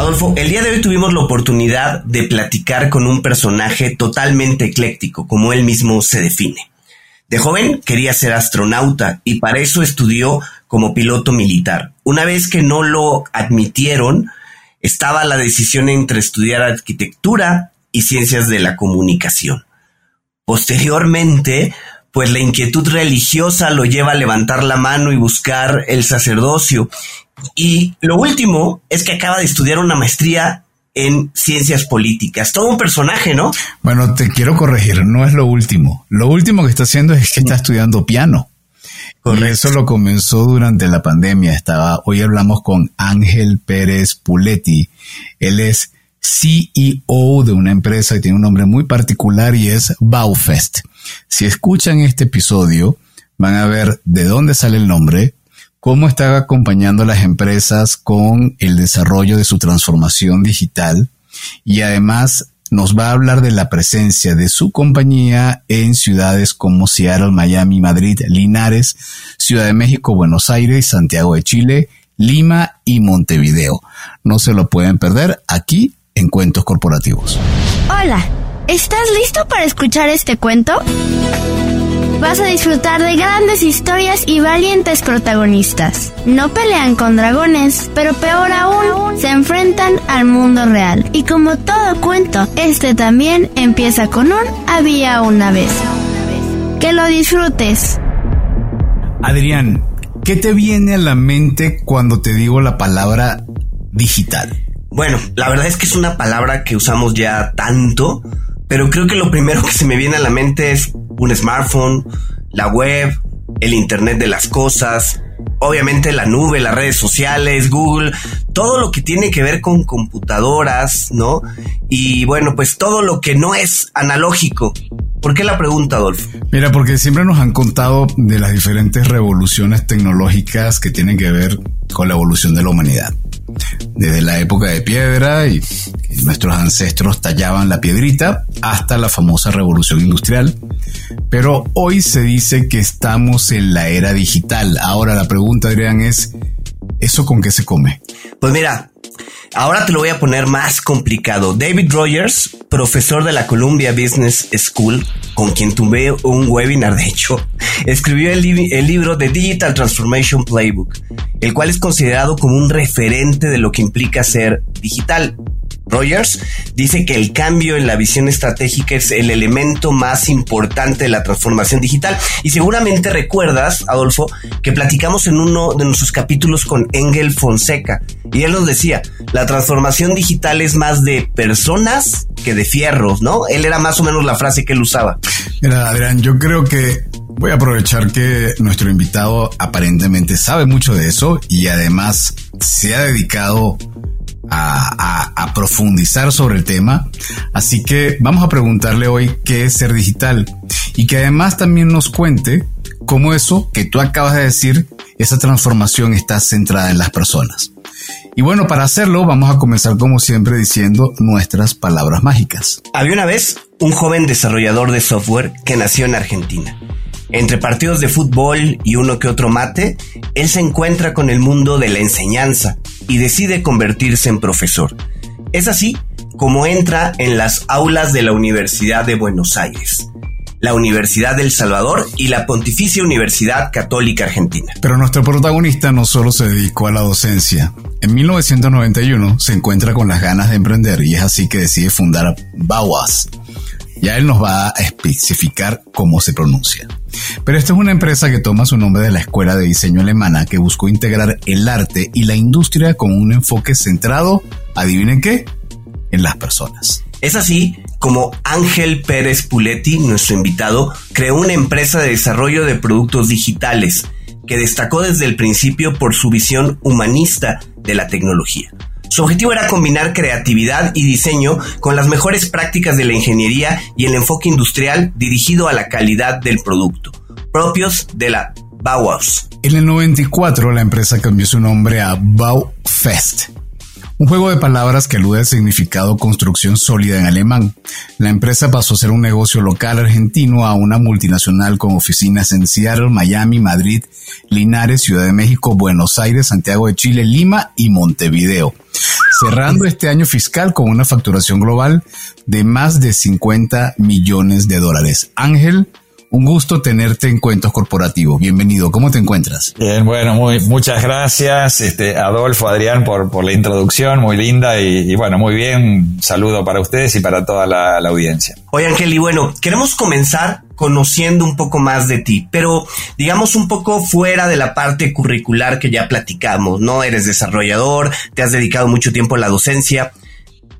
Adolfo, el día de hoy tuvimos la oportunidad de platicar con un personaje totalmente ecléctico, como él mismo se define. De joven quería ser astronauta y para eso estudió como piloto militar. Una vez que no lo admitieron, estaba la decisión entre estudiar arquitectura y ciencias de la comunicación. Posteriormente, pues la inquietud religiosa lo lleva a levantar la mano y buscar el sacerdocio. Y lo último es que acaba de estudiar una maestría en ciencias políticas. Todo un personaje, ¿no? Bueno, te quiero corregir, no es lo último. Lo último que está haciendo es que está estudiando piano. Con eso lo comenzó durante la pandemia. Estaba, hoy hablamos con Ángel Pérez Puletti. Él es CEO de una empresa que tiene un nombre muy particular y es Baufest. Si escuchan este episodio, van a ver de dónde sale el nombre, cómo está acompañando a las empresas con el desarrollo de su transformación digital y además nos va a hablar de la presencia de su compañía en ciudades como Seattle, Miami, Madrid, Linares, Ciudad de México, Buenos Aires, Santiago de Chile, Lima y Montevideo. No se lo pueden perder aquí en Cuentos Corporativos. Hola, ¿estás listo para escuchar este cuento? Vas a disfrutar de grandes historias y valientes protagonistas. No pelean con dragones, pero peor aún, se enfrentan al mundo real. Y como todo cuento, este también empieza con un había una vez. Que lo disfrutes. Adrián, ¿qué te viene a la mente cuando te digo la palabra digital? Bueno, la verdad es que es una palabra que usamos ya tanto, pero creo que lo primero que se me viene a la mente es un smartphone, la web, el Internet de las Cosas, obviamente la nube, las redes sociales, Google, todo lo que tiene que ver con computadoras, ¿no? Y bueno, pues todo lo que no es analógico. ¿Por qué la pregunta, Adolfo? Mira, porque siempre nos han contado de las diferentes revoluciones tecnológicas que tienen que ver con la evolución de la humanidad desde la época de piedra y nuestros ancestros tallaban la piedrita hasta la famosa revolución industrial. Pero hoy se dice que estamos en la era digital. Ahora la pregunta, Adrián, es, ¿eso con qué se come? Pues mira, Ahora te lo voy a poner más complicado. David Rogers, profesor de la Columbia Business School, con quien tuve un webinar, de hecho, escribió el, el, libro The Digital Transformation Playbook, el cual es considerado como un referente de lo que implica ser digital. Rogers dice que el cambio en la visión estratégica es el elemento más importante de la transformación digital. Y seguramente recuerdas, Adolfo, que platicamos en uno de nuestros capítulos con Engel Fonseca. Y él nos decía, la transformación digital es más de personas que de fierros, ¿no? Él era más o menos la frase que él usaba. Mira, Adrián, yo creo que voy a aprovechar que nuestro invitado aparentemente sabe mucho de eso y además se ha dedicado a, profundizar sobre el tema. Así que vamos a preguntarle hoy qué es ser digital y que además también nos cuente cómo eso que tú acabas de decir, esa transformación está centrada en las personas. Y bueno, para hacerlo vamos a comenzar como siempre diciendo nuestras palabras mágicas. Había una vez un joven desarrollador de software que nació en Argentina. Entre partidos de fútbol y uno que otro mate, él se encuentra con el mundo de la enseñanza y decide convertirse en profesor. Es así como entra en las aulas de la Universidad de Buenos Aires, la Universidad del Salvador y la Pontificia Universidad Católica Argentina. Pero nuestro protagonista no solo se dedicó a la docencia. En 1991 se encuentra con las ganas de emprender y es así que decide fundar Bauas, ya él nos va a especificar cómo se pronuncia. Pero esta es una empresa que toma su nombre de la escuela de diseño alemana que buscó integrar el arte y la industria con un enfoque centrado, adivinen qué, en las personas. Es así como Ángel Pérez Puletti, nuestro invitado, creó una empresa de desarrollo de productos digitales que destacó desde el principio por su visión humanista de la tecnología. Su objetivo era combinar creatividad y diseño con las mejores prácticas de la ingeniería y el enfoque industrial dirigido a la calidad del producto, propios de la Bauhaus. En el 94 la empresa cambió su nombre a Baufest un juego de palabras que alude al significado construcción sólida en alemán. La empresa pasó a ser un negocio local argentino a una multinacional con oficinas en Seattle, Miami, Madrid, Linares, Ciudad de México, Buenos Aires, Santiago de Chile, Lima y Montevideo. cerrando este año fiscal con una facturación global de más de 50 millones de dólares. Ángel, un gusto tenerte en Cuentos Corporativos. Bienvenido. ¿Cómo te encuentras? Bien, bueno, muy, muchas gracias, este, Adolfo, Adrián, por, por la introducción, muy linda y, bueno, muy bien. saludo para ustedes y para toda la, audiencia. Oye, Ángel, y bueno, queremos comenzar conociendo un poco más de ti, pero digamos un poco fuera de la parte curricular que ya platicamos, ¿no? Eres desarrollador, te has dedicado mucho tiempo a la docencia,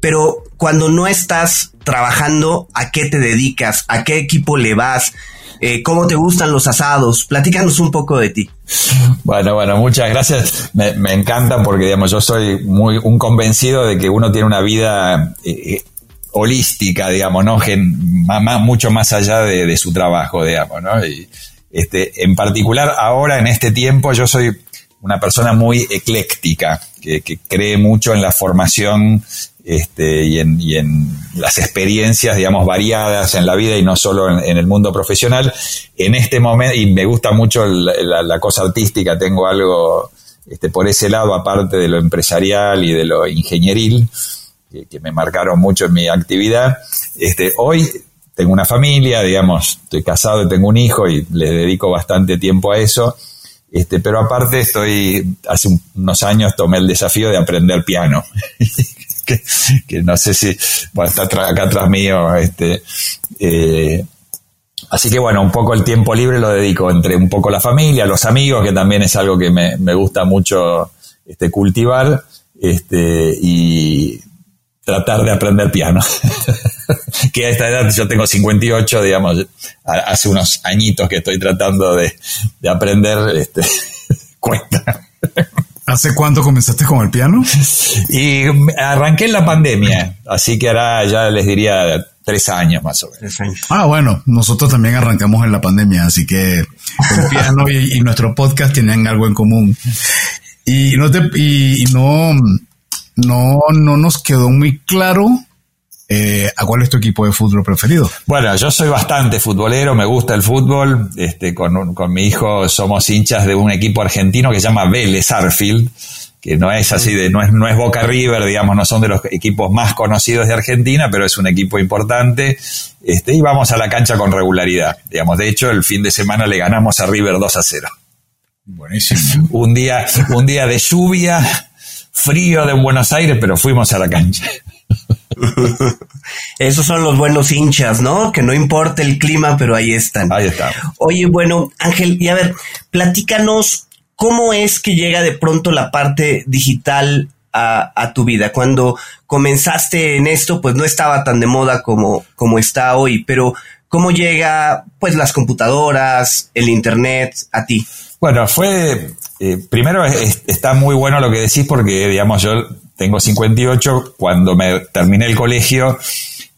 pero cuando no estás trabajando, ¿a qué te dedicas? ¿A qué equipo le vas? Eh, cómo te gustan los asados. Platícanos un poco de ti. Bueno, bueno, muchas gracias. Me, encanta porque, digamos, yo soy muy un convencido de que uno tiene una vida eh, eh, holística, digamos, ¿no? mucho más allá de, su trabajo, digamos, ¿no? Y, este, en particular, ahora en este tiempo, yo soy una persona muy ecléctica, que cree mucho en la formación este, y, en, las experiencias, digamos, variadas en la vida y no solo en, el mundo profesional. En este momento, y me gusta mucho la, cosa artística, tengo algo este, por ese lado, aparte de lo empresarial y de lo ingenieril, que, me marcaron mucho en mi actividad. Este, hoy tengo una familia, digamos, estoy casado y tengo un hijo y le dedico bastante tiempo a eso. Este, pero aparte estoy, hace unos años tomé el desafío de aprender piano. que, no sé si está acá atrás mío. Este, eh, así que bueno, un poco el tiempo libre lo dedico entre un poco la familia, los amigos, que también es algo que me, gusta mucho este, cultivar, este, y tratar de aprender piano. que a esta edad yo tengo 58, digamos, hace unos añitos que estoy tratando de, de aprender, este, cuesta. ¿Hace cuánto comenzaste con el piano? Y arranqué en la pandemia, así que ahora ya les diría tres años más o menos. Ah, bueno, nosotros también arrancamos en la pandemia, así que el piano y, nuestro podcast tienen algo en común. Y no te, y no, no, no nos quedó muy claro eh, ¿A cuál es tu equipo de fútbol preferido? Bueno, yo soy bastante futbolero, me gusta el fútbol. Este, con, mi hijo somos hinchas de un equipo argentino que se llama Vélez Arfield, que no es así de, no es, no es Boca River, digamos, no son de los equipos más conocidos de Argentina, pero es un equipo importante. Este, y vamos a la cancha con regularidad. Digamos, de hecho, el fin de semana le ganamos a River 2 a 0. Buenísimo. un día, un día de lluvia, frío de Buenos Aires, pero fuimos a la cancha. Esos son los buenos hinchas, ¿no? Que no importa el clima, pero ahí están. Ahí está. Oye, bueno, Ángel, y a ver, platícanos cómo es que llega de pronto la parte digital a, tu vida. Cuando comenzaste en esto, pues no estaba tan de moda como, como está hoy, pero ¿cómo llega pues las computadoras, el internet a ti? Bueno, fue, eh, primero está muy bueno lo que decís porque, digamos, yo tengo 58, cuando me terminé el colegio,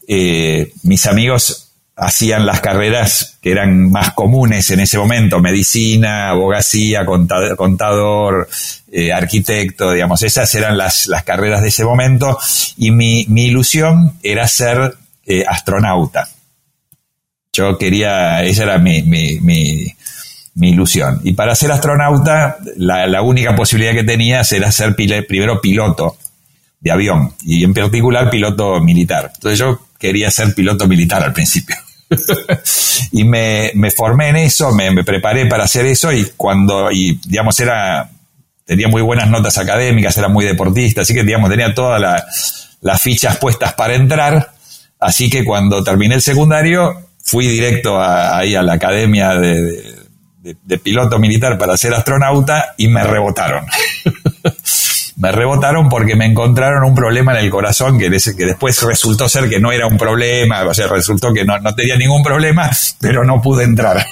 eh, mis amigos hacían las carreras que eran más comunes en ese momento, medicina, abogacía, contador, eh, arquitecto, digamos, esas eran las, carreras de ese momento y mi, ilusión era ser eh, astronauta. Yo quería, esa era mi, ilusión. Y para ser astronauta, la, la, única posibilidad que tenía era ser primero piloto de avión y en particular piloto militar. Entonces yo quería ser piloto militar al principio. y me, formé en eso, me, preparé para hacer eso y cuando, y digamos, era, tenía muy buenas notas académicas, era muy deportista, así que digamos, tenía todas las fichas puestas para entrar. Así que cuando terminé el secundario, fui directo ahí a la academia de, de piloto militar para ser astronauta y me rebotaron. me rebotaron porque me encontraron un problema en el corazón que, que después resultó ser que no era un problema, o sea, resultó que no, tenía ningún problema, pero no pude entrar.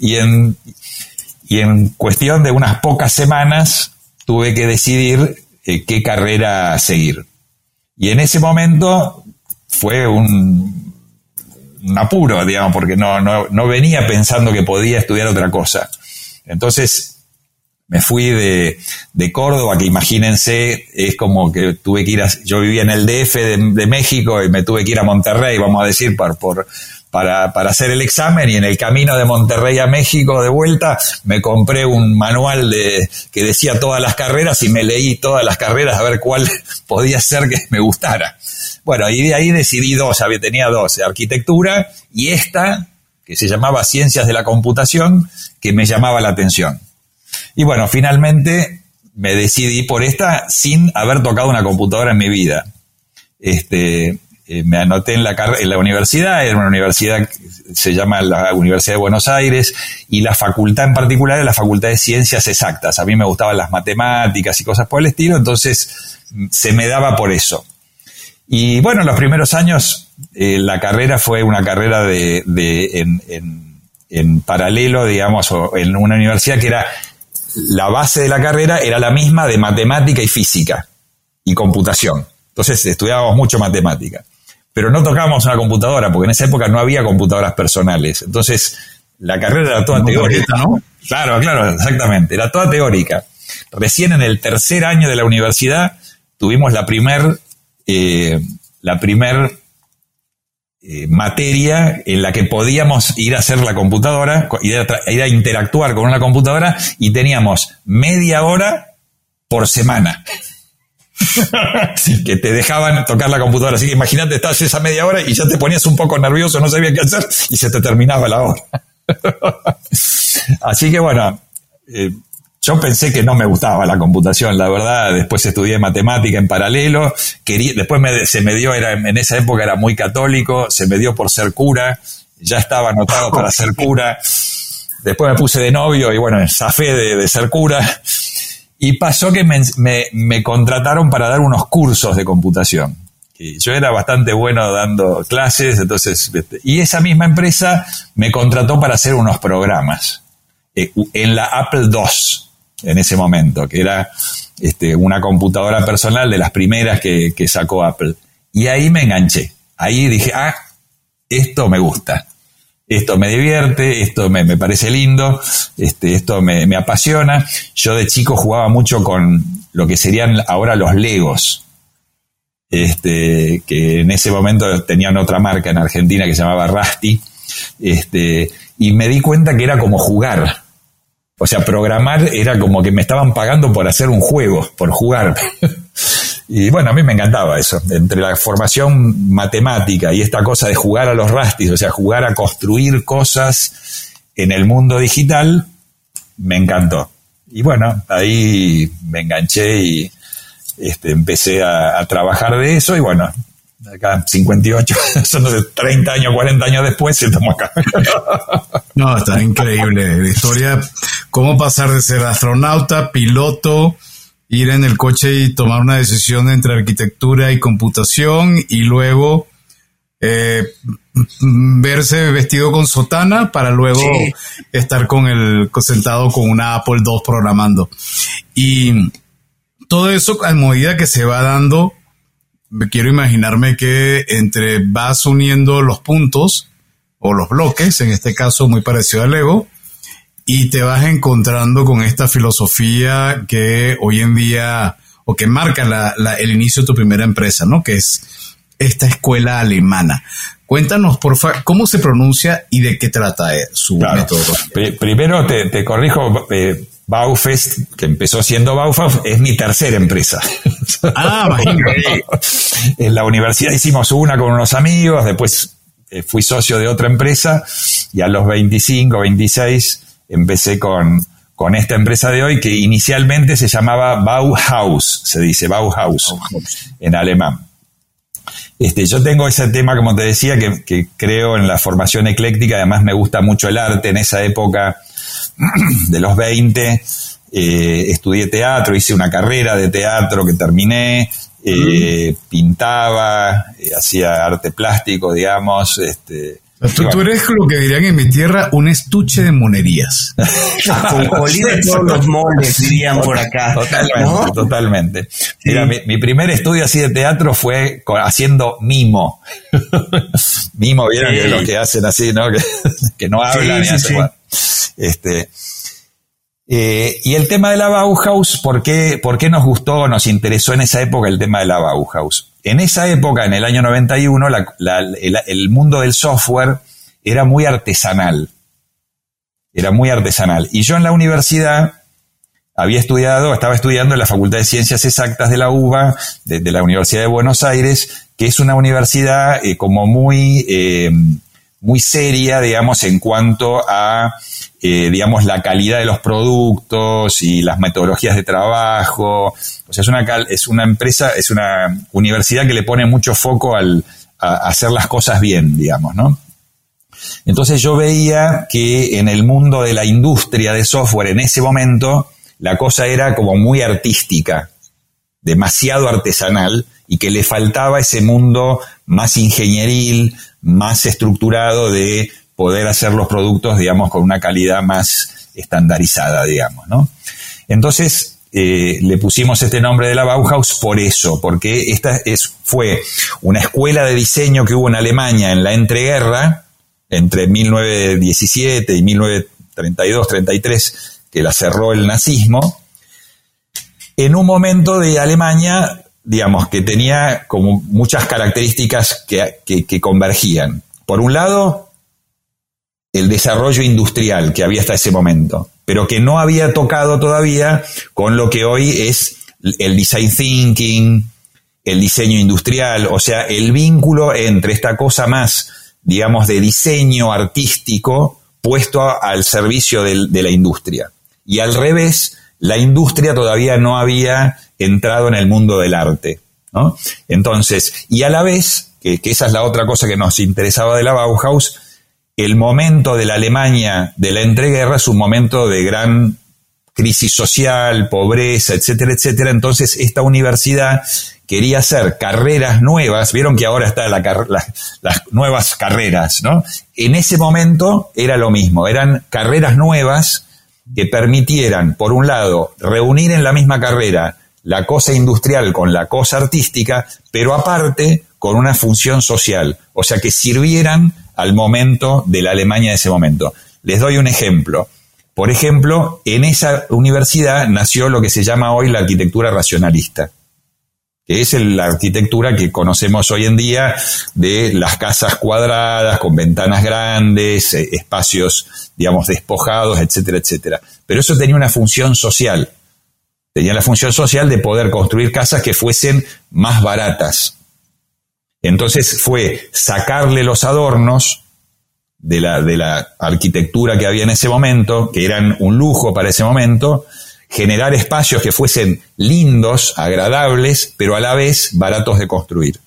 Y en, y en cuestión de unas pocas semanas tuve que decidir eh, qué carrera seguir. Y en ese momento fue un, un apuro, digamos, porque no, no, no venía pensando que podía estudiar otra cosa. Entonces me fui de, de, Córdoba, que imagínense, es como que tuve que ir a, yo vivía en el DF de, México y me tuve que ir a Monterrey, vamos a decir, por, por, para, para, hacer el examen y en el camino de Monterrey a México de vuelta me compré un manual de, que decía todas las carreras y me leí todas las carreras a ver cuál podía ser que me gustara. Bueno, y de ahí decidí dos, había, tenía dos, arquitectura y esta, que se llamaba Ciencias de la Computación, que me llamaba la atención. Y bueno, finalmente me decidí por esta sin haber tocado una computadora en mi vida. Este, eh, me anoté en la, en la universidad, era una universidad que se llama la Universidad de Buenos Aires, y la facultad en particular era la Facultad de Ciencias Exactas. A mí me gustaban las matemáticas y cosas por el estilo, entonces mm, se me daba por eso. Y bueno, en los primeros años eh, la carrera fue una carrera de, en, en, paralelo, digamos, o en una universidad que era, la base de la carrera era la misma de matemática y física y computación. Entonces estudiábamos mucho matemática pero no tocábamos una computadora, porque en esa época no había computadoras personales. Entonces, la carrera era toda teórica. ¿no? Claro, claro, exactamente, era toda teórica. Recién en el tercer año de la universidad tuvimos la primer, eh, la primer eh, materia en la que podíamos ir a hacer la computadora, ir a, ir a interactuar con una computadora y teníamos media hora por semana. que te dejaban tocar la computadora. Así que imagínate, estás esa media hora y ya te ponías un poco nervioso, no sabías qué hacer y se te terminaba la hora. Así que bueno, eh, yo pensé que no me gustaba la computación, la verdad. Después estudié matemática en paralelo. Quería, después se me dio, era, en esa época era muy católico, se me dio por ser cura. Ya estaba anotado para ser cura. Después me puse de novio y bueno, zafé de, de ser cura. Y pasó que me, contrataron para dar unos cursos de computación. yo era bastante bueno dando clases, entonces, este, y esa misma empresa me contrató para hacer unos programas eh, en la Apple II en ese momento, que era este, una computadora personal de las primeras que, sacó Apple. Y ahí me enganché. Ahí dije, ah, esto me gusta esto me divierte, esto me, parece lindo, este, esto me, apasiona. Yo de chico jugaba mucho con lo que serían ahora los Legos, este, que en ese momento tenían otra marca en Argentina que se llamaba Rusty, este, y me di cuenta que era como jugar. O sea, programar era como que me estaban pagando por hacer un juego, por jugar. Y bueno, a mí me encantaba eso, entre la formación matemática y esta cosa de jugar a los rastis, o sea, jugar a construir cosas en el mundo digital, me encantó. Y bueno, ahí me enganché y este, empecé a, trabajar de eso y bueno, acá 58, son 30 años, 40 años después, estamos acá. No, está increíble. La historia, cómo pasar de ser astronauta, piloto, ir en el coche y tomar una decisión entre arquitectura y computación y luego eh, verse vestido con sotana para luego estar con el sentado con una Apple II programando. Y todo eso a medida que se va dando, quiero imaginarme que entre vas uniendo los puntos o los bloques, en este caso muy parecido al Lego, y te vas encontrando con esta filosofía que hoy en día, o que marca el inicio de tu primera empresa, ¿no? Que es esta escuela alemana. Cuéntanos, por favor, cómo se pronuncia y de qué trata eh, su método. Primero te, corrijo, eh, Baufest, que empezó siendo Baufest, es mi tercera empresa. Ah, imagínate. en la universidad hicimos una con unos amigos, después eh, fui socio de otra empresa y a los 25, 26 empecé con, con esta empresa de hoy que inicialmente se llamaba Bauhaus, se dice Bauhaus, en alemán. Este, yo tengo ese tema, como te decía, que, creo en la formación ecléctica, además me gusta mucho el arte. En esa época de los 20 eh, estudié teatro, hice una carrera de teatro que terminé, eh, pintaba, eh, hacía arte plástico, digamos, este, Tú, eres lo que dirían en mi tierra un estuche de monerías. Con de todos los moldes, dirían por acá. Totalmente, totalmente. Mira, mi, primer estudio así de teatro fue haciendo mimo. mimo, vieron lo que hacen así, ¿no? Que, no hablan y hacen. Este, eh, y el tema de la Bauhaus, ¿por qué, ¿por qué nos gustó, nos interesó en esa época el tema de la Bauhaus? En esa época, en el año 91, el, mundo del software era muy artesanal. Era muy artesanal. Y yo en la universidad había estudiado, estaba estudiando en la Facultad de Ciencias Exactas de la UBA, de, la Universidad de Buenos Aires, que es una universidad eh, como muy, eh, muy seria, digamos, en cuanto a, eh, digamos, la calidad de los productos y las metodologías de trabajo. O sea, es una, es una empresa, es una universidad que le pone mucho foco al, a hacer las cosas bien, digamos, ¿no? Entonces yo veía que en el mundo de la industria de software en ese momento, la cosa era como muy artística, demasiado artesanal, y que le faltaba ese mundo más ingenieril, más estructurado de poder hacer los productos, digamos, con una calidad más estandarizada, digamos, ¿no? Entonces, eh, le pusimos este nombre de la Bauhaus por eso, porque esta es, fue una escuela de diseño que hubo en Alemania en la entreguerra, entre 1917 y 1932-33, que la cerró el nazismo, en un momento de Alemania, digamos, que tenía como muchas características que, convergían. Por un lado, el desarrollo industrial que había hasta ese momento, pero que no había tocado todavía con lo que hoy es el design thinking, el diseño industrial, o sea, el vínculo entre esta cosa más, digamos, de diseño artístico puesto al servicio de la industria. Y al revés, la industria todavía no había entrado en el mundo del arte. Entonces, y a la vez, que, esa es la otra cosa que nos interesaba de la Bauhaus, el momento de la Alemania de la entreguerra es un momento de gran crisis social, pobreza, etcétera, etcétera. Entonces, esta universidad quería hacer carreras nuevas, vieron que ahora están las nuevas carreras, ¿no? En ese momento era lo mismo, eran carreras nuevas que permitieran, por un lado, reunir en la misma carrera la cosa industrial con la cosa artística, pero aparte con una función social, o sea, que sirvieran al momento de la Alemania de ese momento. Les doy un ejemplo. Por ejemplo, en esa universidad nació lo que se llama hoy la arquitectura racionalista que es la arquitectura que conocemos hoy en día de las casas cuadradas, con ventanas grandes, eh, espacios, digamos, despojados, etcétera, etcétera. Pero eso tenía una función social. Tenía la función social de poder construir casas que fuesen más baratas. Entonces fue sacarle los adornos de la, de la arquitectura que había en ese momento, que eran un lujo para ese momento, generar espacios que fuesen lindos, agradables, pero a la vez baratos de construir.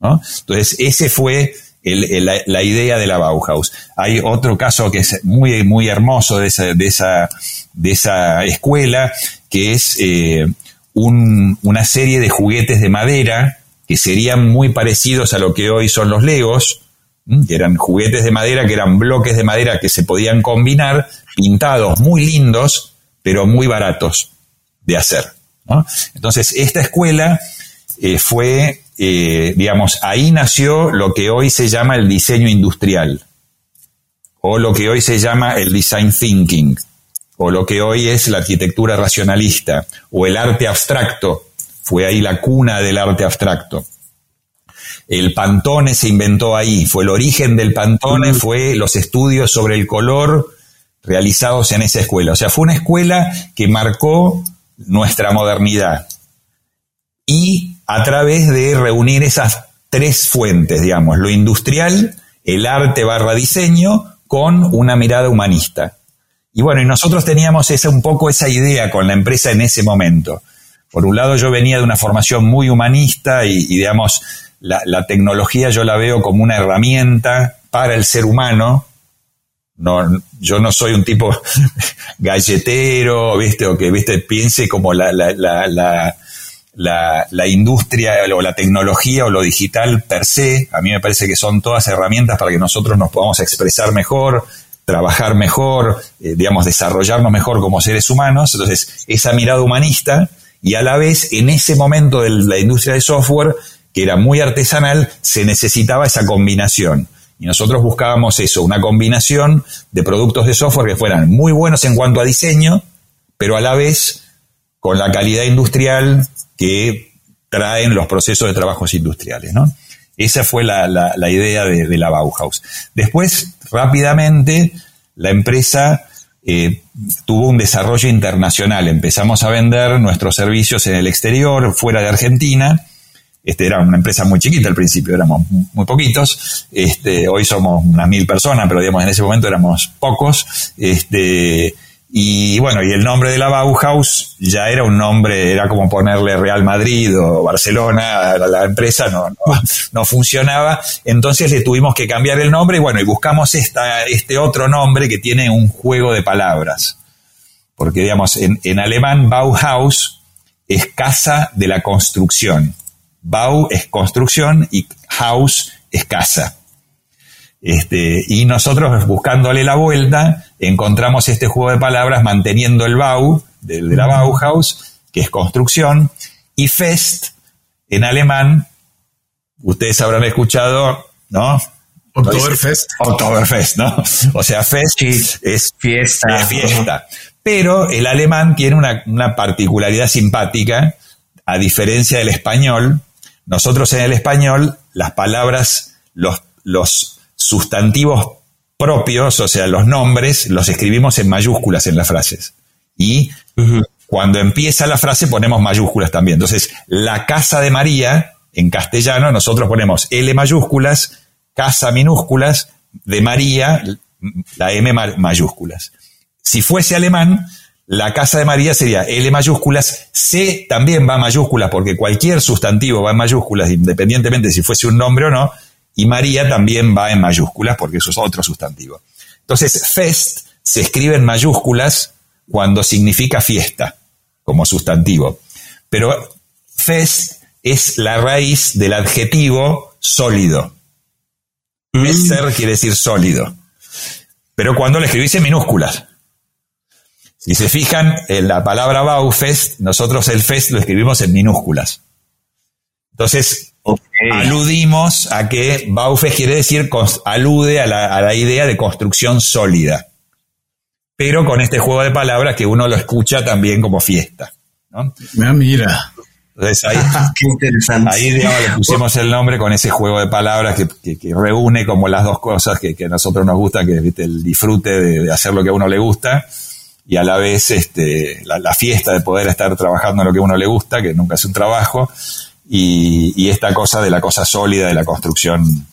Entonces, ese fue la, idea de la Bauhaus. Hay otro caso que es muy, muy hermoso de esa, de esa, de esa escuela, que es eh, una serie de juguetes de madera que serían muy parecidos a lo que hoy son los Legos, que eran juguetes de madera, que eran bloques de madera que se podían combinar, pintados muy lindos, pero muy baratos de hacer. Entonces, esta escuela eh, fue, eh, digamos, ahí nació lo que hoy se llama el diseño industrial, o lo que hoy se llama el design thinking, o lo que hoy es la arquitectura racionalista, o el arte abstracto, fue ahí la cuna del arte abstracto. El Pantone se inventó ahí, fue el origen del Pantone, fue los estudios sobre el color realizados en esa escuela. O sea, fue una escuela que marcó nuestra modernidad. Y a través de reunir esas tres fuentes, digamos, lo industrial, el arte barra diseño, con una mirada humanista. Y bueno, y nosotros teníamos esa, un poco esa idea con la empresa en ese momento. Por un lado, yo venía de una formación muy humanista y, digamos, la, la, tecnología yo la veo como una herramienta para el ser humano, no, yo no soy un tipo galletero, ¿viste? O que, ¿viste? Piense como la, la, la, la, industria o la tecnología o lo digital per se. A mí me parece que son todas herramientas para que nosotros nos podamos expresar mejor, trabajar mejor, eh, digamos, desarrollarnos mejor como seres humanos. Entonces, esa mirada humanista y a la vez, en ese momento de la industria de software, que era muy artesanal, se necesitaba esa combinación y nosotros buscábamos eso, una combinación de productos de software que fueran muy buenos en cuanto a diseño, pero a la vez con la calidad industrial que traen los procesos de trabajos industriales. Esa fue la, idea de, la Bauhaus. Después, rápidamente, la empresa eh, tuvo un desarrollo internacional. Empezamos a vender nuestros servicios en el exterior, fuera de Argentina. Este, era una empresa muy chiquita al principio, éramos muy poquitos. Este, hoy somos unas mil personas, pero digamos en ese momento éramos pocos. Este, y bueno, y el nombre de la Bauhaus ya era un nombre, era como ponerle Real Madrid o Barcelona a la, empresa, no, funcionaba. Entonces le tuvimos que cambiar el nombre y bueno, y buscamos este otro nombre que tiene un juego de palabras. Porque digamos, en, en alemán Bauhaus es casa de la construcción. Bau es construcción y Haus es casa. Este, y nosotros buscándole la vuelta, encontramos este juego de palabras manteniendo el Bau, de, la Bauhaus, que es construcción, y Fest, en alemán, ustedes habrán escuchado, ¿no? Oktoberfest. Oktoberfest, ¿no? O sea, Fest es fiesta. fiesta. Pero el alemán tiene una, una particularidad simpática, a diferencia del español. Nosotros en el español, las palabras, los, los sustantivos propios, o sea, los nombres, los escribimos en mayúsculas en las frases. Y cuando empieza la frase ponemos mayúsculas también. Entonces, la casa de María, en castellano, nosotros ponemos L mayúsculas, casa minúsculas, de María, la M mayúsculas. Si fuese alemán, la casa de María sería L mayúsculas, C también va en mayúsculas, porque cualquier sustantivo va en mayúsculas, independientemente si fuese un nombre o no, y María también va en mayúsculas porque eso es otro sustantivo. Entonces, fest se escribe en mayúsculas cuando significa fiesta, como sustantivo. Pero fest es la raíz del adjetivo sólido. Messer mm. quiere decir sólido. Pero cuando lo escribís en minúsculas. Si se fijan en la palabra Baufest, nosotros el fest lo escribimos en minúsculas. Entonces, Aludimos a que Baufes quiere decir, alude a la, idea de construcción sólida. Pero con este juego de palabras que uno lo escucha también como fiesta. ¿no? Ah, mira. Entonces ahí, Qué interesante. ahí le pusimos el nombre con ese juego de palabras que, reúne como las dos cosas que, a nosotros nos gusta, que es el disfrute de, hacer lo que a uno le gusta y a la vez este, la, la, fiesta de poder estar trabajando en lo que a uno le gusta, que nunca es un trabajo, y, esta cosa de la cosa sólida, de la construcción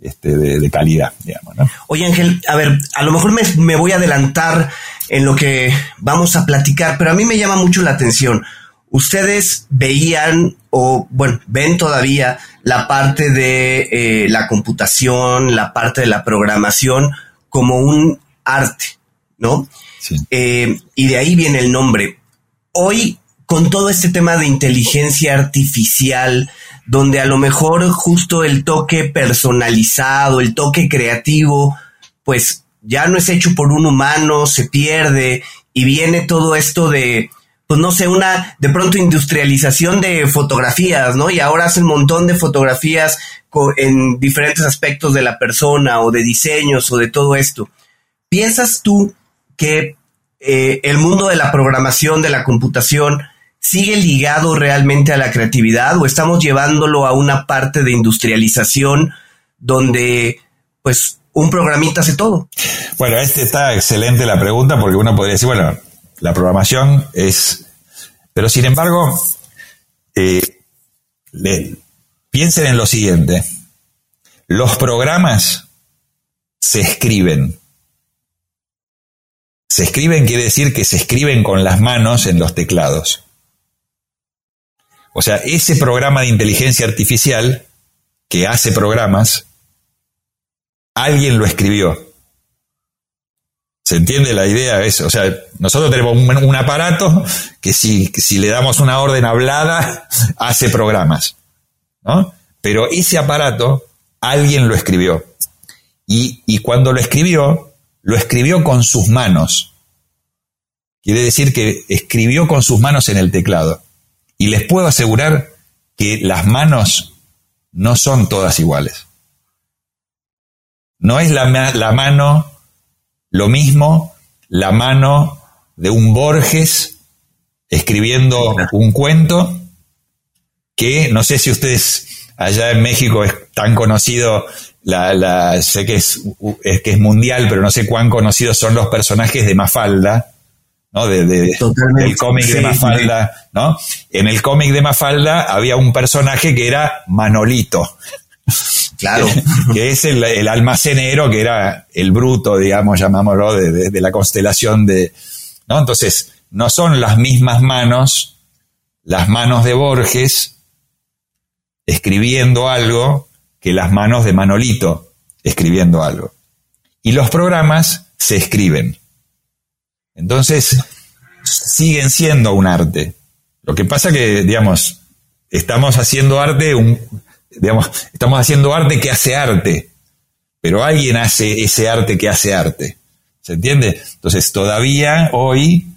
este, de, calidad, digamos. ¿no? Oye Ángel, a ver, a lo mejor me, voy a adelantar en lo que vamos a platicar, pero a mí me llama mucho la atención. Ustedes veían o, bueno, ven todavía la parte de eh, la computación, la parte de la programación como un arte, ¿no? Eh, y de ahí viene el nombre. Hoy con todo este tema de inteligencia artificial, donde a lo mejor justo el toque personalizado, el toque creativo, pues ya no es hecho por un humano, se pierde y viene todo esto de, pues no sé, una de pronto industrialización de fotografías, ¿no? Y ahora hacen un montón de fotografías en diferentes aspectos de la persona o de diseños o de todo esto. ¿Piensas tú que eh, el mundo de la programación, de la computación, sigue ligado realmente a la creatividad o estamos llevándolo a una parte de industrialización donde pues un programita hace todo? Bueno, este está excelente la pregunta porque uno podría decir, bueno, la programación es... Pero sin embargo, eh, piensen en lo siguiente. Los programas se escriben. Se escriben quiere decir que se escriben con las manos en los teclados. O sea, ese programa de inteligencia artificial que hace programas, alguien lo escribió. ¿Se entiende la idea? Eso? O sea, nosotros tenemos un, aparato que si, si, le damos una orden hablada, hace programas. ¿no? Pero ese aparato, alguien lo escribió. Y, y cuando lo escribió, lo escribió con sus manos. Quiere decir que escribió con sus manos en el teclado. Y les puedo asegurar que las manos no son todas iguales. No es la, mano lo mismo, la mano de un Borges escribiendo un cuento, que no sé si ustedes allá en México es tan conocido, la, sé que es, es, que es mundial, pero no sé cuán conocidos son los personajes de Mafalda, ¿no? De, del cómic de Mafalda, ¿no? En el cómic de Mafalda había un personaje que era Manolito. Claro. que es el, almacenero, que era el bruto, digamos, llamámoslo, de, de, la constelación de. ¿no? Entonces, no son las mismas manos, las manos de Borges escribiendo algo, que las manos de Manolito escribiendo algo. Y los programas se escriben. Entonces, siguen siendo un arte. Lo que pasa que, digamos, estamos haciendo arte, un, digamos, estamos haciendo arte que hace arte, pero alguien hace ese arte que hace arte. ¿Se entiende? Entonces, todavía hoy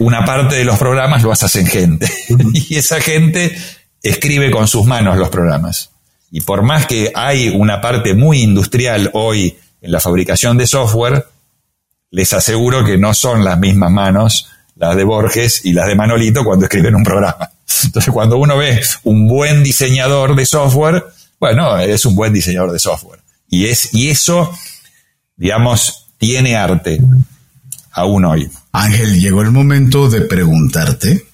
una parte de los programas lo hacen gente. y esa gente escribe con sus manos los programas. Y por más que hay una parte muy industrial hoy en la fabricación de software, les aseguro que no son las mismas manos las de Borges y las de Manolito cuando escriben un programa. Entonces, cuando uno ve un buen diseñador de software, bueno, es un buen diseñador de software. Y, es, y eso, digamos, tiene arte aún hoy. Ángel, llegó el momento de preguntarte,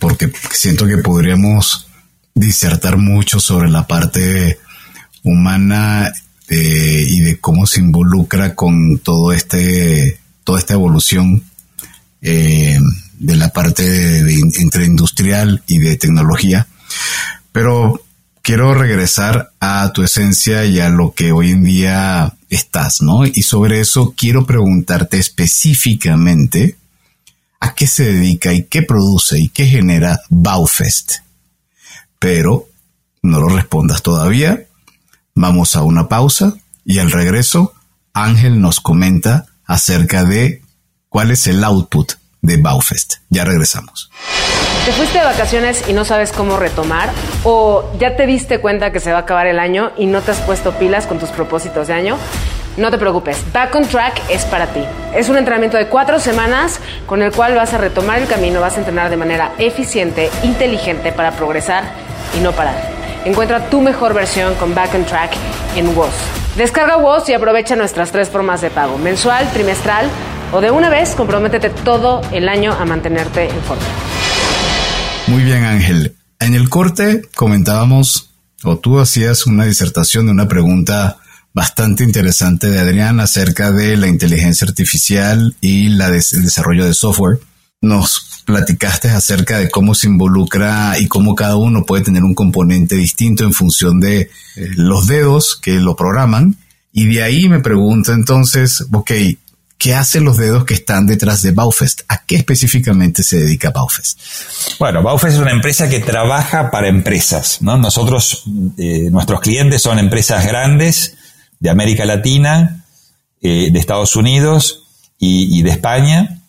porque siento que podríamos disertar mucho sobre la parte humana eh, y de cómo se involucra con todo este, toda esta evolución eh, de la parte entre industrial y de tecnología. Pero quiero regresar a tu esencia y a lo que hoy en día estás, ¿no? Y sobre eso quiero preguntarte específicamente a qué se dedica y qué produce y qué genera Baufest. Pero no lo respondas todavía, Vamos a una pausa y al regreso Ángel nos comenta acerca de cuál es el output de Baufest. Ya regresamos. ¿Te fuiste de vacaciones y no sabes cómo retomar? ¿O ya te diste cuenta que se va a acabar el año y no te has puesto pilas con tus propósitos de año? No te preocupes, Back on Track es para ti. Es un entrenamiento de cuatro semanas con el cual vas a retomar el camino, vas a entrenar de manera eficiente, inteligente para progresar y no parar. Encuentra tu mejor versión con Back on Track en WOS. Descarga WOS y aprovecha nuestras tres formas de pago, mensual, trimestral o de una vez, comprométete todo el año a mantenerte en forma. Muy bien, Ángel. En el corte comentábamos, o tú hacías una disertación de una pregunta bastante interesante de Adrián acerca de la inteligencia artificial y el desarrollo de software. Nos platicaste acerca de cómo se involucra y cómo cada uno puede tener un componente distinto en función de eh, los dedos que lo programan. Y de ahí me pregunto entonces, ok, ¿qué hacen los dedos que están detrás de Baufest? ¿A qué específicamente se dedica Baufest? Bueno, Baufest es una empresa que trabaja para empresas. ¿no? Nosotros, eh, nuestros clientes son empresas grandes de América Latina, eh, de Estados Unidos y, de España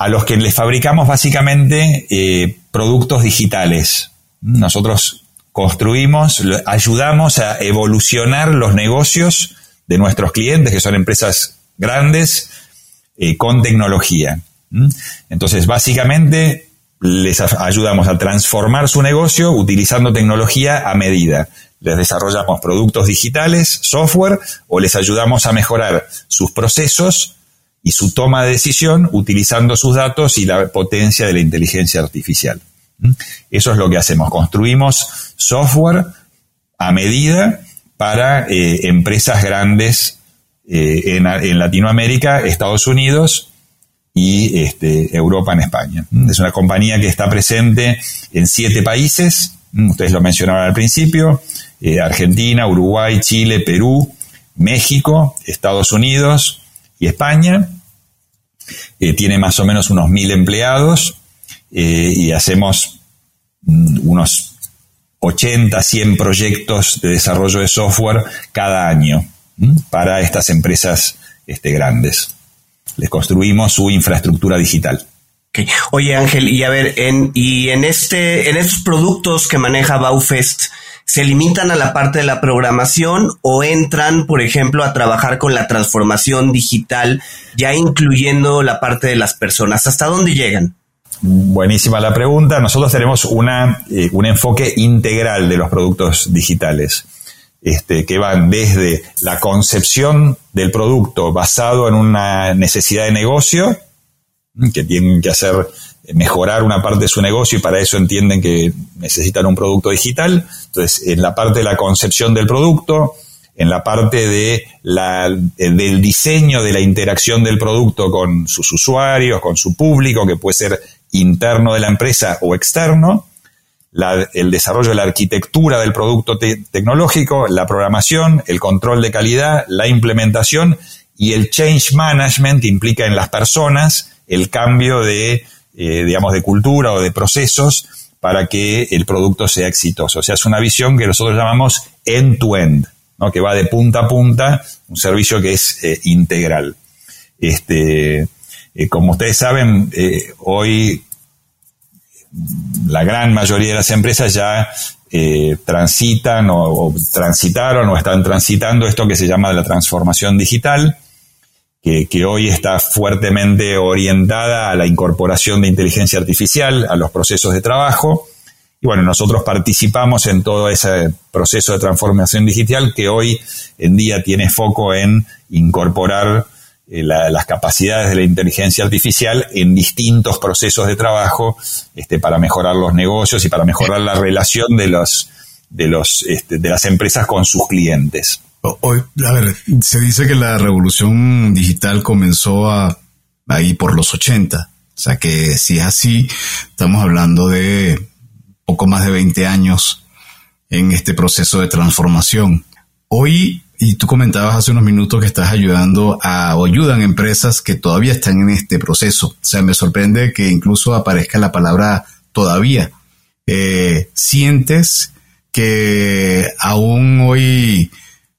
a los que les fabricamos básicamente eh, productos digitales. Nosotros construimos, ayudamos a evolucionar los negocios de nuestros clientes, que son empresas grandes, eh, con tecnología. Entonces, básicamente, les ayudamos a transformar su negocio utilizando tecnología a medida. Les desarrollamos productos digitales, software, o les ayudamos a mejorar sus procesos y su toma de decisión utilizando sus datos y la potencia de la inteligencia artificial. ¿Mm? Eso es lo que hacemos. Construimos software a medida para eh, empresas grandes eh, en, Latinoamérica, Estados Unidos y este, Europa en España. ¿Mm? Es una compañía que está presente en siete países, ¿Mm? ustedes lo mencionaron al principio, eh, Argentina, Uruguay, Chile, Perú, México, Estados Unidos, y España. Eh, tiene más o menos unos mil empleados eh, y hacemos mm, unos 80, 100 proyectos de desarrollo de software cada año para estas empresas este, grandes. Les construimos su infraestructura digital. Oye Ángel, y a ver, y en este, en estos productos que maneja Baufest, se limitan a la parte de la programación o entran, por ejemplo, a trabajar con la transformación digital, ya incluyendo la parte de las personas? ¿Hasta dónde llegan? Buenísima la pregunta. Nosotros tenemos una, eh, un enfoque integral de los productos digitales, este, que van desde la concepción del producto basado en una necesidad de negocio, que tienen que hacer mejorar una parte de su negocio y para eso entienden que necesitan un producto digital. Entonces, en la parte de la concepción del producto, en la parte de la, del diseño de la interacción del producto con sus usuarios, con su público, que puede ser interno de la empresa o externo, el desarrollo de la arquitectura del producto tecnológico, la programación, el control de calidad, la implementación y el change management implica en las personas el cambio de, eh, digamos, de cultura o de procesos para que el producto sea exitoso. O sea, es una visión que nosotros llamamos end-to-end, -end, que va de punta a punta, un servicio que es eh, integral. Este, eh, como ustedes saben, eh, hoy la gran mayoría de las empresas ya transitan o, transitaron o están transitando esto que se llama la transformación digital, que, hoy está fuertemente orientada a la incorporación de inteligencia artificial a los procesos de trabajo. Y bueno, nosotros participamos en todo ese proceso de transformación digital que hoy en día tiene foco en incorporar eh, las capacidades de la inteligencia artificial en distintos procesos de trabajo este, para mejorar los negocios y para mejorar la relación de este, de las empresas con sus clientes. Hoy, a ver, se dice que la revolución digital comenzó a, ahí por los 80. O sea que si es así, estamos hablando de poco más de 20 años en este proceso de transformación. Hoy y tú comentabas hace unos minutos que estás ayudando a, o ayudan empresas que todavía están en este proceso. O sea, me sorprende que incluso aparezca la palabra todavía. Eh, ¿Sientes que aún hoy,